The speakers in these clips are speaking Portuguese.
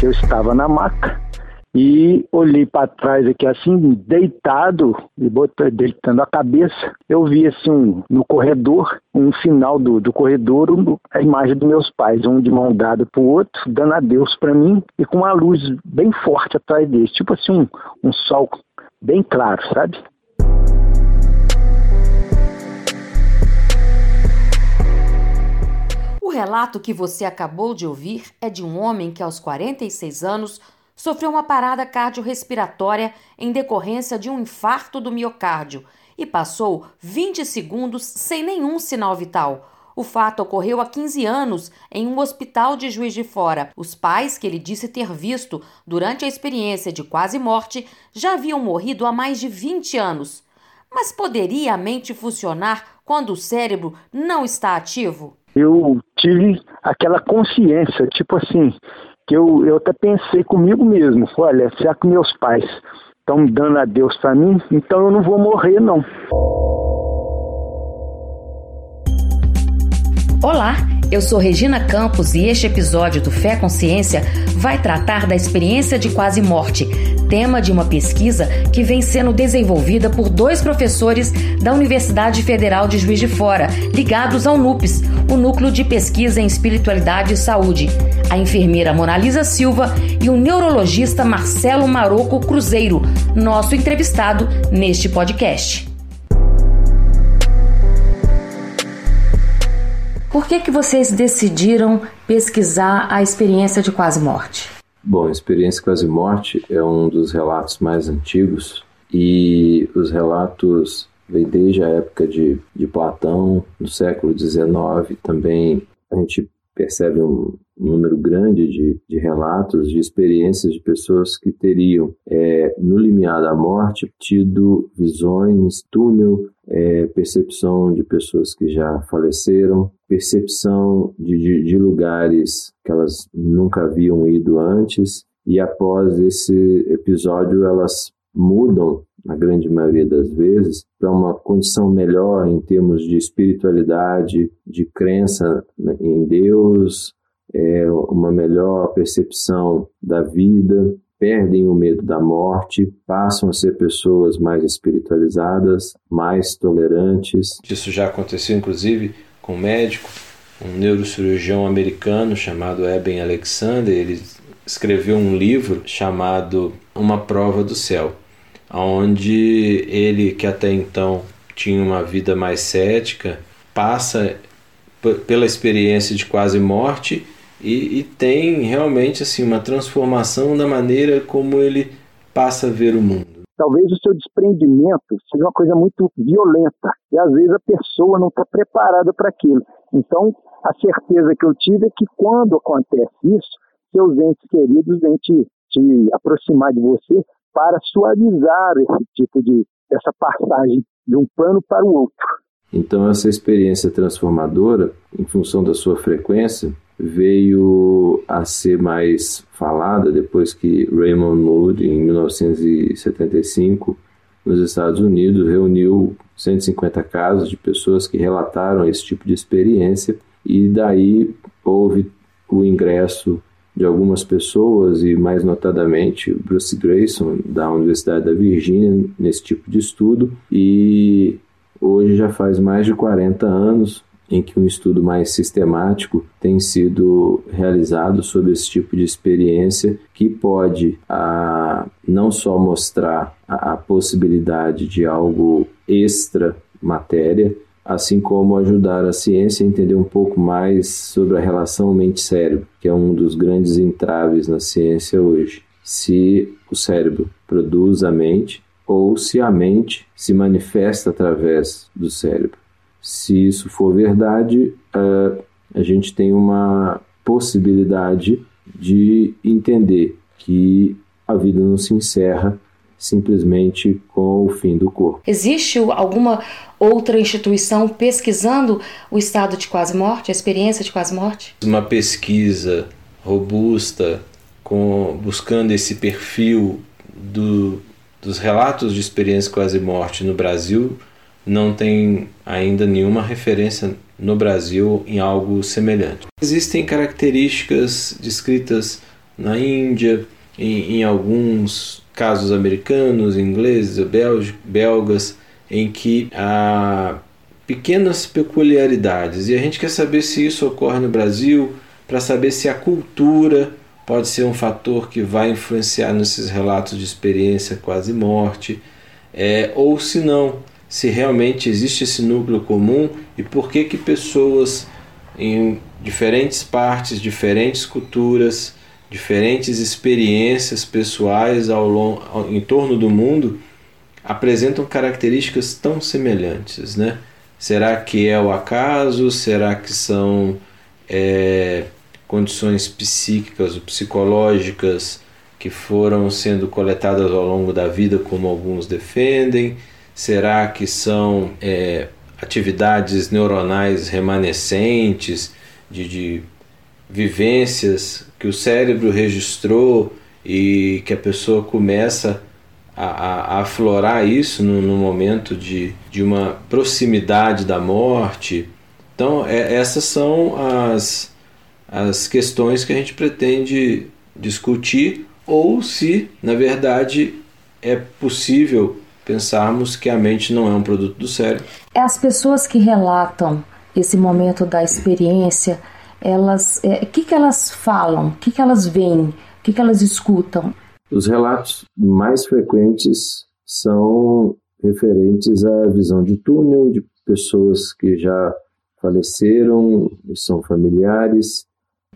Eu estava na maca e olhei para trás aqui assim, deitado e deitando a cabeça. Eu vi assim no corredor, um final do, do corredor, a imagem dos meus pais, um de mão dada o outro, dando adeus para mim e com uma luz bem forte atrás deles, tipo assim um, um sol bem claro, sabe? O relato que você acabou de ouvir é de um homem que, aos 46 anos, sofreu uma parada cardiorrespiratória em decorrência de um infarto do miocárdio e passou 20 segundos sem nenhum sinal vital. O fato ocorreu há 15 anos em um hospital de Juiz de Fora. Os pais, que ele disse ter visto durante a experiência de quase morte, já haviam morrido há mais de 20 anos. Mas poderia a mente funcionar quando o cérebro não está ativo? Eu tive aquela consciência, tipo assim, que eu, eu até pensei comigo mesmo, olha, será que meus pais estão dando adeus para mim? Então eu não vou morrer não. Olá, eu sou Regina Campos e este episódio do Fé Consciência vai tratar da experiência de quase morte, tema de uma pesquisa que vem sendo desenvolvida por dois professores da Universidade Federal de Juiz de Fora, ligados ao NUPES, o Núcleo de Pesquisa em Espiritualidade e Saúde, a enfermeira Monalisa Silva e o neurologista Marcelo Maroco Cruzeiro, nosso entrevistado neste podcast. Por que, que vocês decidiram pesquisar a experiência de quase morte? Bom, a experiência quase morte é um dos relatos mais antigos e os relatos vêm desde a época de, de Platão, no século XIX, também a gente percebe um número grande de, de relatos de experiências de pessoas que teriam, é, no limiar da morte, tido visões, túnel, é, percepção de pessoas que já faleceram, percepção de, de, de lugares que elas nunca haviam ido antes, e após esse episódio elas mudam, na grande maioria das vezes, para uma condição melhor em termos de espiritualidade, de crença em Deus, é, uma melhor percepção da vida, perdem o medo da morte, passam a ser pessoas mais espiritualizadas, mais tolerantes. Isso já aconteceu, inclusive, com um médico, um neurocirurgião americano chamado Eben Alexander. Ele escreveu um livro chamado Uma Prova do Céu, onde ele, que até então tinha uma vida mais cética, passa pela experiência de quase morte e, e, tem realmente assim uma transformação na maneira como ele passa a ver o mundo. Talvez o seu desprendimento seja uma coisa muito violenta e às vezes a pessoa não está preparada para aquilo. Então, a certeza que eu tive é que quando acontece isso, seus entes queridos vêm te, te aproximar de você para suavizar esse tipo de essa passagem de um plano para o outro. Então, essa experiência transformadora, em função da sua frequência, veio a ser mais falada depois que Raymond Moody, em 1975, nos Estados Unidos, reuniu 150 casos de pessoas que relataram esse tipo de experiência e daí houve o ingresso de algumas pessoas e mais notadamente Bruce Grayson da Universidade da Virgínia nesse tipo de estudo e hoje já faz mais de 40 anos em que um estudo mais sistemático tem sido realizado sobre esse tipo de experiência que pode a, não só mostrar a, a possibilidade de algo extra matéria, assim como ajudar a ciência a entender um pouco mais sobre a relação mente-cérebro, que é um dos grandes entraves na ciência hoje. Se o cérebro produz a mente ou se a mente se manifesta através do cérebro. Se isso for verdade, uh, a gente tem uma possibilidade de entender que a vida não se encerra simplesmente com o fim do corpo. Existe alguma outra instituição pesquisando o estado de quase morte, a experiência de quase morte? Uma pesquisa robusta com buscando esse perfil do, dos relatos de experiência quase morte no Brasil não tem ainda nenhuma referência no Brasil em algo semelhante. Existem características descritas na Índia, em, em alguns casos americanos, ingleses, belgas, em que há pequenas peculiaridades. E a gente quer saber se isso ocorre no Brasil, para saber se a cultura pode ser um fator que vai influenciar nesses relatos de experiência quase morte, é, ou se não, se realmente existe esse núcleo comum e por que que pessoas em diferentes partes, diferentes culturas, diferentes experiências pessoais ao longo, ao, em torno do mundo apresentam características tão semelhantes, né? Será que é o acaso? Será que são é, condições psíquicas ou psicológicas que foram sendo coletadas ao longo da vida, como alguns defendem? Será que são é, atividades neuronais remanescentes de, de vivências que o cérebro registrou e que a pessoa começa a, a, aflorar isso no, no, momento de, de uma proximidade da morte? Então, é, essas são as, as questões que a gente pretende discutir, ou se, na verdade, é possível pensarmos que a mente não é um produto do cérebro. É as pessoas que relatam esse momento da experiência, elas, é, o que, que elas falam, o que, que elas veem, o que, que elas escutam? Os relatos mais frequentes são referentes à visão de túnel de pessoas que já faleceram, são familiares,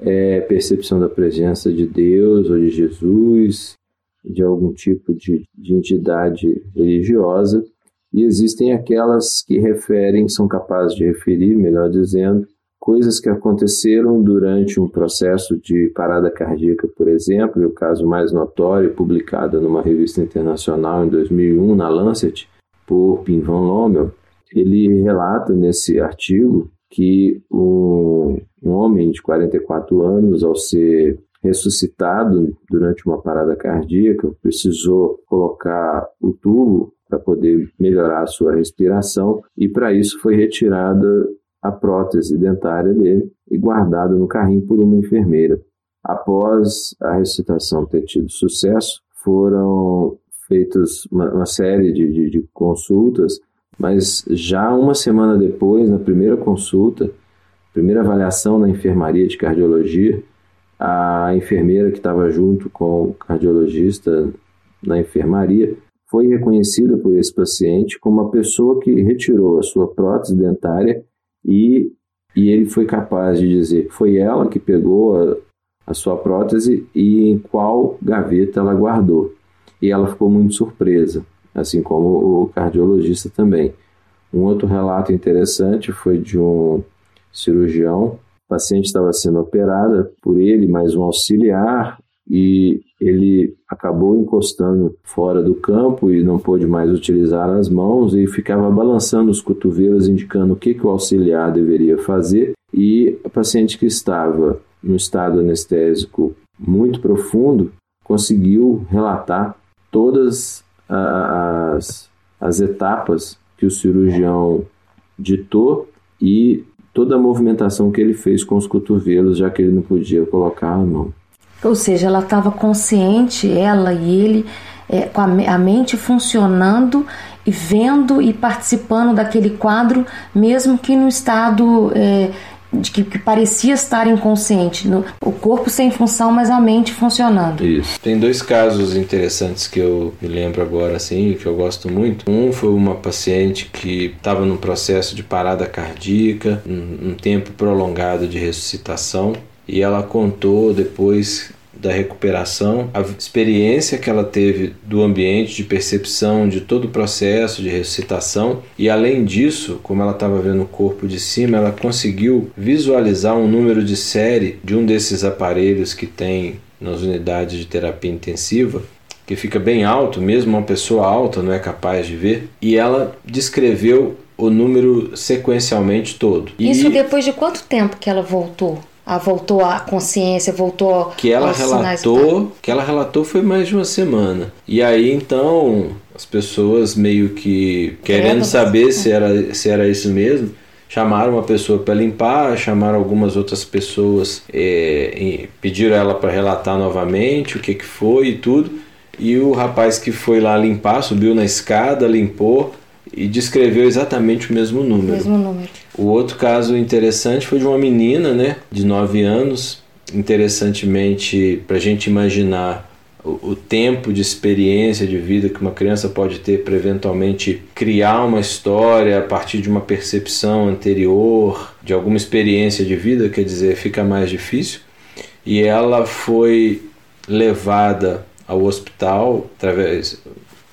é, percepção da presença de Deus ou de Jesus, de algum tipo de, de entidade religiosa, e existem aquelas que referem, são capazes de referir, melhor dizendo, coisas que aconteceram durante um processo de parada cardíaca, por exemplo, e o caso mais notório, publicado numa revista internacional em 2001, na Lancet, por Pim Van Lommel, ele relata nesse artigo que um, um homem de 44 anos, ao ser ressuscitado durante uma parada cardíaca, precisou colocar o tubo para poder melhorar a sua respiração e para isso foi retirada a prótese dentária dele e guardada no carrinho por uma enfermeira. Após a ressuscitação ter tido sucesso, foram feitas uma, uma série de, de, de consultas mas já uma semana depois, na primeira consulta, primeira avaliação na enfermaria de cardiologia, a enfermeira que estava junto com o cardiologista na enfermaria foi reconhecida por esse paciente como uma pessoa que retirou a sua prótese dentária e, e ele foi capaz de dizer que foi ela que pegou a, a sua prótese e em qual gaveta ela guardou. E ela ficou muito surpresa assim como o cardiologista também. Um outro relato interessante foi de um cirurgião. O paciente estava sendo operada por ele, mais um auxiliar, e ele acabou encostando fora do campo e não pôde mais utilizar as mãos e ficava balançando os cotovelos, indicando o que, que o auxiliar deveria fazer. E o paciente que estava no estado anestésico muito profundo conseguiu relatar todas as, as etapas que o cirurgião ditou e toda a movimentação que ele fez com os cotovelos, já que ele não podia colocar a mão. Ou seja, ela estava consciente, ela e ele, é, com a, a mente funcionando e vendo e participando daquele quadro, mesmo que no estado é, de que, que, parecia estar inconsciente, no, o corpo sem função, mas a mente funcionando. Isso. Tem dois casos interessantes que eu me lembro agora, assim, que eu gosto muito. Um foi uma paciente que estava num processo de parada cardíaca, um, um tempo prolongado de ressuscitação, e ela contou depois da recuperação, a experiência que ela teve do ambiente, de percepção de todo o processo de ressuscitação, e além disso, como ela estava vendo o corpo de cima, ela conseguiu visualizar um número de série de um desses aparelhos que tem nas unidades de terapia intensiva, que fica bem alto, mesmo uma pessoa alta não é capaz de ver, e ela descreveu o número sequencialmente todo. Isso depois de quanto tempo que ela voltou? Ah, voltou à consciência, voltou que ela relatou que ela relatou foi mais de uma semana e aí então as pessoas meio que querendo saber se era se era isso mesmo chamaram uma pessoa para limpar, chamaram algumas outras pessoas, é, pediram ela para relatar novamente o que, que foi e tudo. E o rapaz que foi lá limpar, subiu na escada, limpou e descreveu exatamente o mesmo número. Mesmo número. O outro caso interessante foi de uma menina, né, de 9 anos. Interessantemente, para a gente imaginar o, o, tempo de experiência de vida que uma criança pode ter para eventualmente criar uma história a partir de uma percepção anterior, de alguma experiência de vida, quer dizer, fica mais difícil. E ela foi levada ao hospital através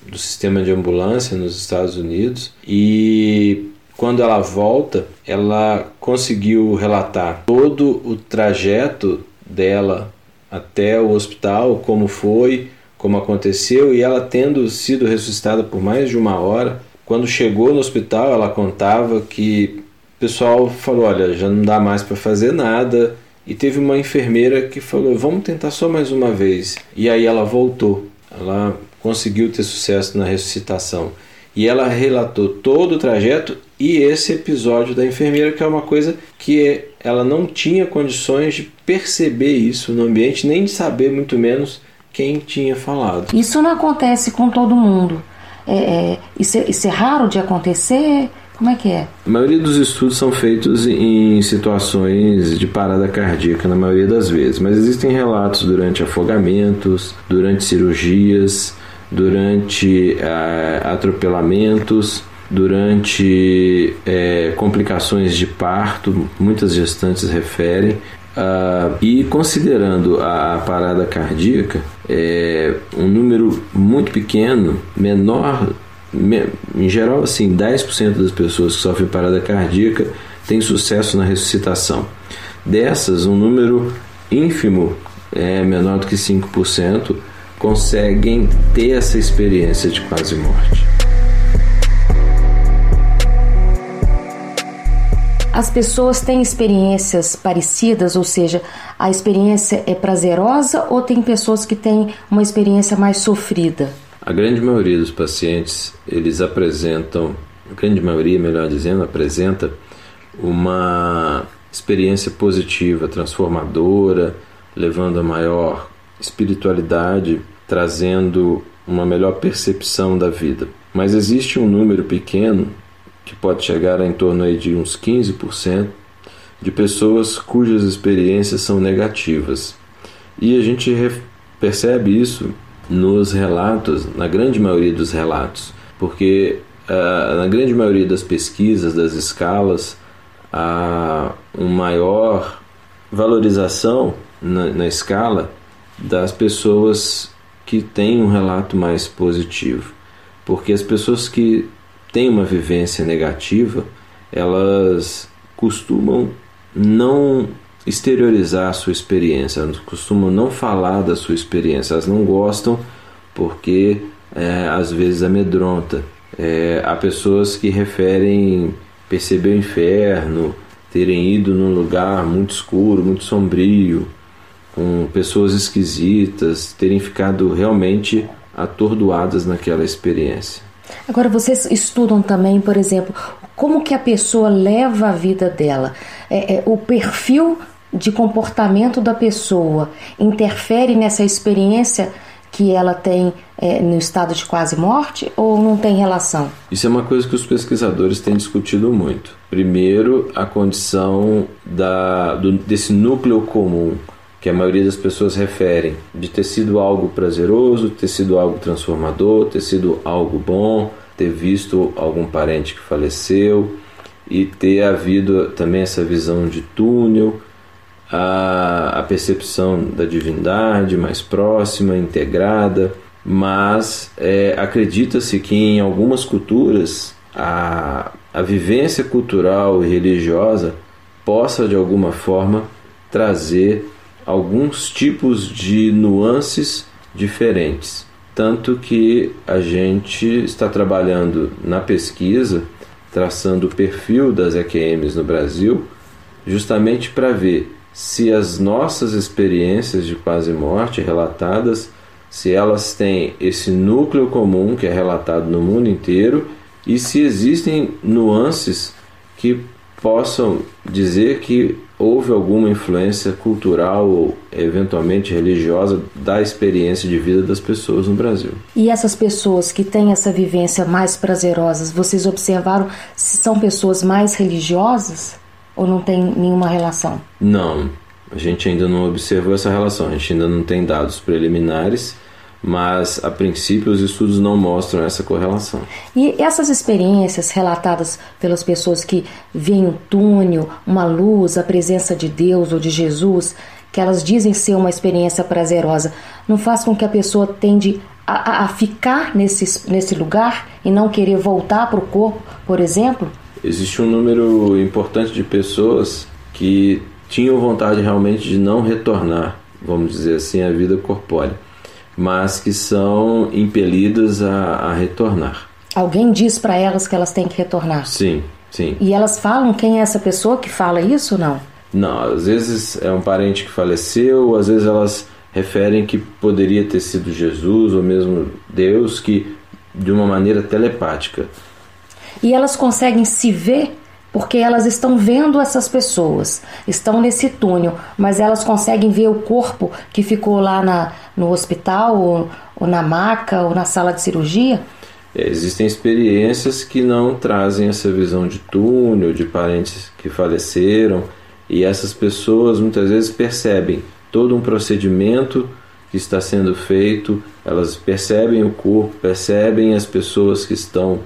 do sistema de ambulância nos Estados Unidos e quando ela volta, ela conseguiu relatar todo o trajeto dela até o hospital, como foi, como aconteceu, e ela tendo sido ressuscitada por mais de uma hora, quando chegou no hospital, ela contava que o pessoal falou: Olha, já não dá mais para fazer nada. E teve uma enfermeira que falou: Vamos tentar só mais uma vez. E aí ela voltou. Ela conseguiu ter sucesso na ressuscitação. E ela relatou todo o trajeto e esse episódio da enfermeira, que é uma coisa que ela não tinha condições de perceber isso no ambiente, nem de saber, muito menos, quem tinha falado. Isso não acontece com todo mundo. É, é, isso, é, isso é raro de acontecer? Como é que é? A maioria dos estudos são feitos em situações de parada cardíaca, na maioria das vezes, mas existem relatos durante afogamentos, durante cirurgias, durante é, atropelamentos durante é, complicações de parto, muitas gestantes referem, uh, e considerando a, a parada cardíaca, é, um número muito pequeno, menor, me, em geral, assim, 10% das pessoas que sofrem parada cardíaca têm sucesso na ressuscitação. Dessas, um número ínfimo, é, menor do que 5%, conseguem ter essa experiência de quase morte. as pessoas têm experiências parecidas, ou seja, a experiência é prazerosa ou tem pessoas que têm uma experiência mais sofrida? A grande maioria dos pacientes, eles apresentam, a grande maioria, melhor dizendo, apresenta uma experiência positiva, transformadora, levando a maior espiritualidade, trazendo uma melhor percepção da vida. Mas existe um número pequeno que pode chegar a em torno aí de uns 15% de pessoas cujas experiências são negativas. E a gente percebe isso nos relatos, na grande maioria dos relatos, porque uh, na grande maioria das pesquisas, das escalas, há uma maior valorização na, na escala das pessoas que têm um relato mais positivo. Porque as pessoas que têm uma vivência negativa, elas costumam não exteriorizar a sua experiência, elas costumam não falar da sua experiência, elas não gostam porque é, às vezes amedronta. É, há pessoas que referem perceber o inferno, terem ido num lugar muito escuro, muito sombrio, com pessoas esquisitas, terem ficado realmente atordoadas naquela experiência. Agora vocês estudam também, por exemplo, como que a pessoa leva a vida dela, é, é, o perfil de comportamento da pessoa interfere nessa experiência que ela tem é, no estado de quase morte ou não tem relação? Isso é uma coisa que os pesquisadores têm discutido muito. Primeiro, a condição da, do, desse núcleo comum que a maioria das pessoas referem, de ter sido algo prazeroso, ter sido algo transformador, ter sido algo bom, ter visto algum parente que faleceu e ter havido também essa visão de túnel, a, a percepção da divindade mais próxima, integrada, mas é, acredita-se que em algumas culturas a, a vivência cultural e religiosa possa de alguma forma trazer alguns tipos de nuances diferentes. Tanto que a gente está trabalhando na pesquisa, traçando o perfil das EQMs no Brasil, justamente para ver se as nossas experiências de quase morte relatadas, se elas têm esse núcleo comum que é relatado no mundo inteiro e se existem nuances que possam dizer que houve alguma influência cultural ou eventualmente religiosa da experiência de vida das pessoas no Brasil. E essas pessoas que têm essa vivência mais prazerosas, vocês observaram se são pessoas mais religiosas ou não tem nenhuma relação? Não, a gente ainda não observou essa relação, a gente ainda não tem dados preliminares mas a princípio os estudos não mostram essa correlação. E essas experiências relatadas pelas pessoas que veem um túnel, uma luz, a presença de Deus ou de Jesus, que elas dizem ser uma experiência prazerosa, não faz com que a pessoa tende a, a ficar nesse, nesse lugar e não querer voltar para o corpo, por exemplo? Existe um número importante de pessoas que tinham vontade realmente de não retornar, vamos dizer assim, à vida corpórea mas que são impelidas a, a retornar. Alguém diz para elas que elas têm que retornar? Sim, sim. E elas falam quem é essa pessoa que fala isso ou não? Não, às vezes é um parente que faleceu, às vezes elas referem que poderia ter sido Jesus ou mesmo Deus, que de uma maneira telepática. E elas conseguem se ver porque elas estão vendo essas pessoas, estão nesse túnel, mas elas conseguem ver o corpo que ficou lá na, no hospital, ou, ou na maca, ou na sala de cirurgia? É, existem experiências que não trazem essa visão de túnel, de parentes que faleceram, e essas pessoas muitas vezes percebem todo um procedimento que está sendo feito, elas percebem o corpo, percebem as pessoas que estão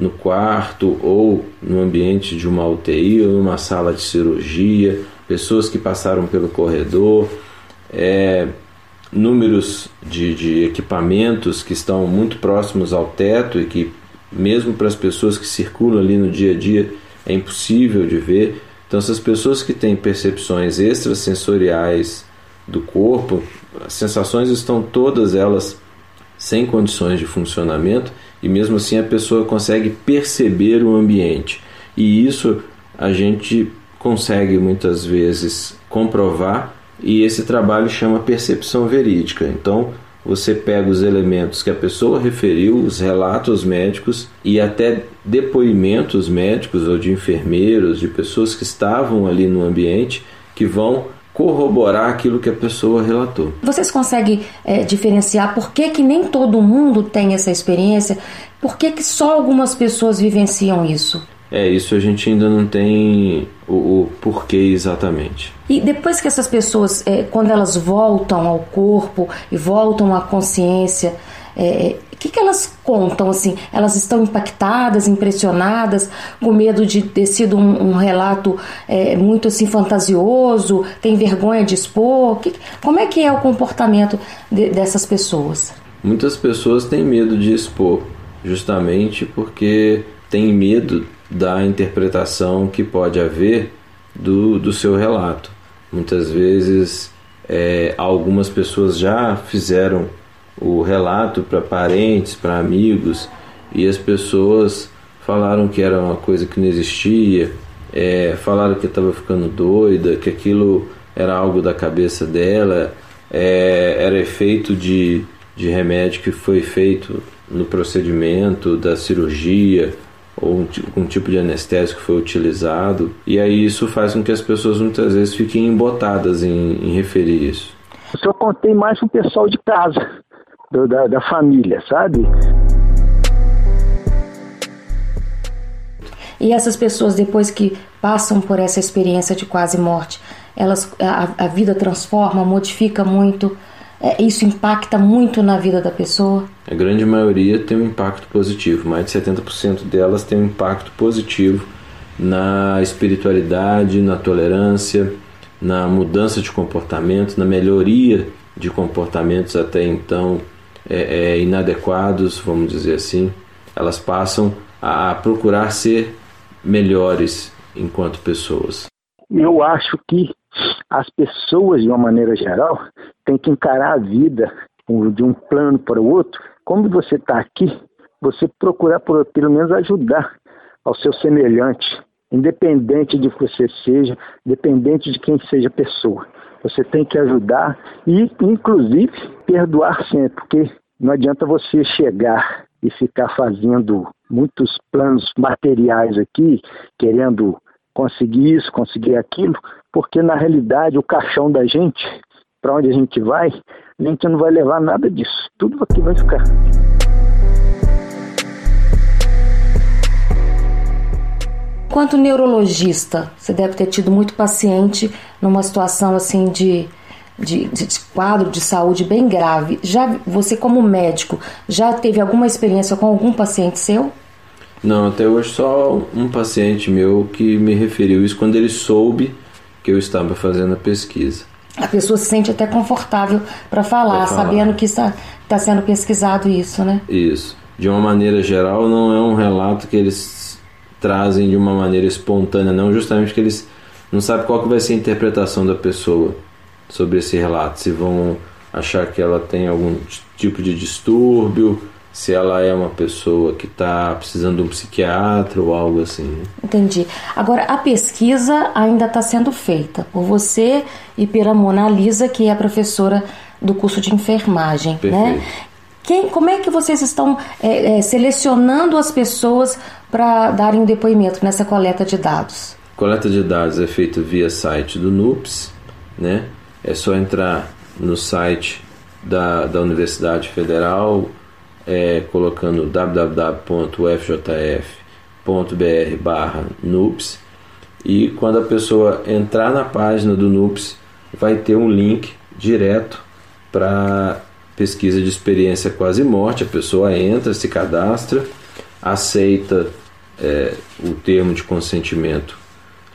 no quarto ou no ambiente de uma UTI ou numa sala de cirurgia, pessoas que passaram pelo corredor, é, números de, de equipamentos que estão muito próximos ao teto e que, mesmo para as pessoas que circulam ali no dia a dia, é impossível de ver. Então, essas pessoas que têm percepções extrasensoriais do corpo, as sensações estão todas elas sem condições de funcionamento e mesmo assim a pessoa consegue perceber o ambiente. E isso a gente consegue muitas vezes comprovar e esse trabalho chama percepção verídica. Então, você pega os elementos que a pessoa referiu, os relatos médicos e até depoimentos médicos ou de enfermeiros, de pessoas que estavam ali no ambiente, que vão corroborar aquilo que a pessoa relatou. Vocês conseguem é, diferenciar por que, que nem todo mundo tem essa experiência? Por que, que só algumas pessoas vivenciam isso? É, isso a gente ainda não tem o, o porquê exatamente. E depois que essas pessoas, é, quando elas voltam ao corpo e voltam à consciência, é, que, que elas contam? assim? Elas estão impactadas, impressionadas, com medo de ter sido um, um relato é, muito assim fantasioso, tem vergonha de expor? Que, como é que é o comportamento de, dessas pessoas? Muitas pessoas têm medo de expor, justamente porque têm medo da interpretação que pode haver do, do seu relato. Muitas vezes, é, algumas pessoas já fizeram o relato para parentes, para amigos, e as pessoas falaram que era uma coisa que não existia, é, falaram que estava ficando doida, que aquilo era algo da cabeça dela, é, era efeito de, de remédio que foi feito no procedimento da cirurgia ou um, um tipo de anestésico que foi utilizado e aí isso faz com que as pessoas muitas vezes fiquem embotadas em, em referir isso. Eu só contei mais pro pessoal de casa do, da, da família, sabe? E essas pessoas, depois que passam por essa experiência de quase morte, elas, a, a vida transforma, modifica muito, é, isso impacta muito na vida da pessoa? A grande maioria tem um impacto positivo, mais de 70% delas tem um impacto positivo na espiritualidade, na tolerância, na mudança de comportamento, na melhoria de comportamentos até então é, é, inadequados, vamos dizer assim, elas passam a procurar ser melhores enquanto pessoas. Eu acho que as pessoas, de uma maneira geral, têm que encarar a vida de um plano para o outro. Como você está aqui, você procurar, por, pelo menos, ajudar ao seu semelhante, independente de que você seja, independente de quem seja a pessoa. Você tem que ajudar e, inclusive, perdoar sempre, porque não adianta você chegar e ficar fazendo muitos planos materiais aqui, querendo conseguir isso, conseguir aquilo, porque na realidade o caixão da gente, para onde a gente vai, a gente não vai levar nada disso. Tudo aqui vai ficar. Quanto neurologista, você deve ter tido muito paciente numa situação assim de, de, de, quadro de saúde bem grave. Já você como médico já teve alguma experiência com algum paciente seu? Não, até hoje só um paciente meu que me referiu isso quando ele soube que eu estava fazendo a pesquisa. A pessoa se sente até confortável para falar, falar, sabendo que está, está sendo pesquisado isso, né? Isso. De uma maneira geral, não é um relato que eles trazem de uma maneira espontânea, não, justamente porque eles não sabem qual que vai ser a interpretação da pessoa sobre esse relato. Se vão achar que ela tem algum tipo de distúrbio, se ela é uma pessoa que está precisando de um psiquiatra ou algo assim. Entendi. Agora, a pesquisa ainda está sendo feita por você e pela Mona Lisa, que é professora do curso de enfermagem, né? Perfeito. né? Quem, como é que vocês estão é, é, selecionando as pessoas para darem depoimento nessa coleta de dados? Coleta de dados é feita via site do NUPS, né? É só entrar no site da, da Universidade Federal é, colocando www.ufjf.br barra NUPS e quando a pessoa entrar na página do NUPS vai ter um link direto para pesquisa de experiência quase morte. A pessoa entra, se cadastra, aceita é, o termo de consentimento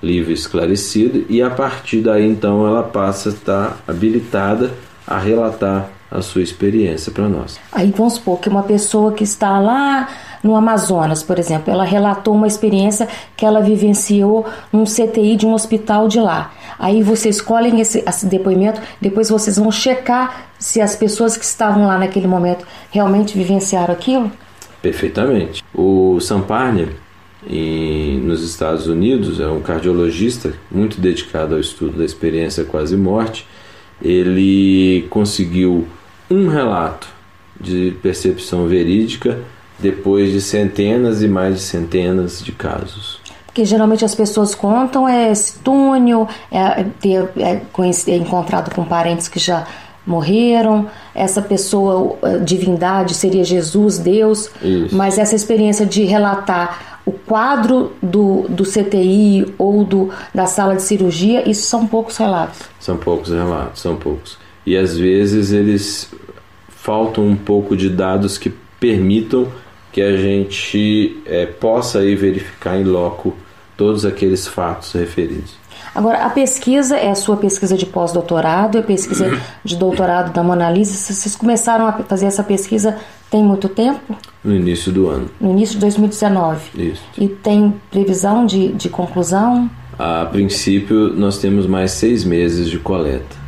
livre esclarecido e a partir daí então ela passa a estar habilitada a relatar a sua experiência para nós. Aí vamos supor que uma pessoa que está lá no Amazonas, por exemplo, ela relatou uma experiência que ela vivenciou num CTI de um hospital de lá. Aí vocês escolhem esse, esse depoimento, depois vocês vão checar se as pessoas que estavam lá naquele momento realmente vivenciaram aquilo? Perfeitamente. O Samparnia, nos Estados Unidos, é um cardiologista muito dedicado ao estudo da experiência quase morte. Ele conseguiu um relato de percepção verídica depois de centenas e mais de centenas de casos. Porque geralmente as pessoas contam é esse túnel, é, ter é, é encontrado com parentes que já morreram, essa pessoa, divindade, seria Jesus, Deus, Isso. mas essa experiência de relatar o quadro do, do CTI ou do, da sala de cirurgia, isso são poucos relatos. São poucos relatos, são poucos e às vezes eles faltam um pouco de dados que permitam que a gente é, possa aí verificar em loco todos aqueles fatos referidos. Agora, a pesquisa é a sua pesquisa de pós-doutorado, é a pesquisa de doutorado da Mona Lisa. Vocês começaram a fazer essa pesquisa tem muito tempo? No início do ano. No início de 2019. Isso. E tem previsão de, de conclusão? A princípio, nós temos mais seis meses de coleta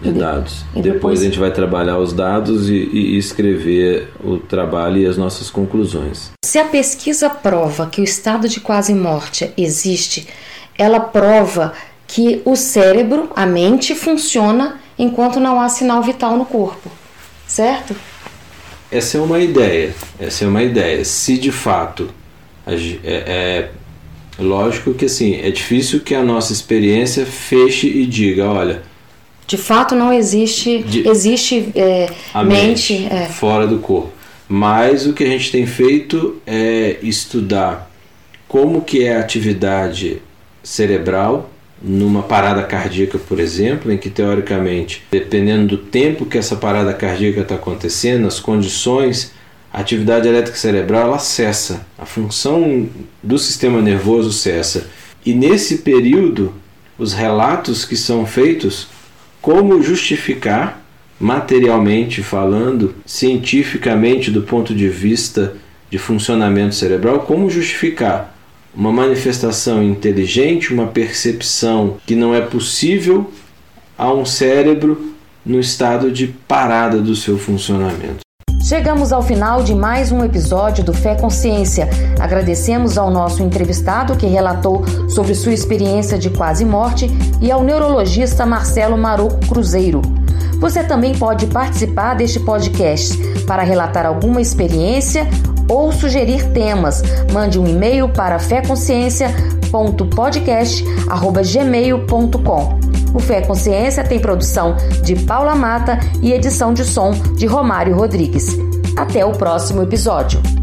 de dados. E depois... depois... a gente vai trabalhar os dados e, e, escrever o trabalho e as nossas conclusões. Se a pesquisa prova que o estado de quase morte existe, ela prova que o cérebro, a mente, funciona enquanto não há sinal vital no corpo, certo? Essa é uma ideia. Essa é uma ideia. Se de fato é, é lógico que assim é difícil que a nossa experiência feche e diga, olha, de fato, não existe, de, existe é, a mente, mente é. fora do corpo. Mas o que a gente tem feito é estudar como que é a atividade cerebral numa parada cardíaca, por exemplo, em que teoricamente, dependendo do tempo que essa parada cardíaca está acontecendo, as condições, a atividade elétrica cerebral ela cessa, a função do sistema nervoso cessa. E nesse período, os relatos que são feitos como justificar, materialmente falando, cientificamente do ponto de vista de funcionamento cerebral, como justificar uma manifestação inteligente, uma percepção que não é possível a um cérebro no estado de parada do seu funcionamento. Chegamos ao final de mais um episódio do Fé Consciência. Agradecemos ao nosso entrevistado que relatou sobre sua experiência de quase morte e ao neurologista Marcelo Maroco Cruzeiro. Você também pode participar deste podcast para relatar alguma experiência ou sugerir temas. Mande um e-mail para feconsciência.com fé.podcast@gmail.com. O Fé Consciência tem produção de Paula Mata e edição de som de Romário Rodrigues. Até o próximo episódio.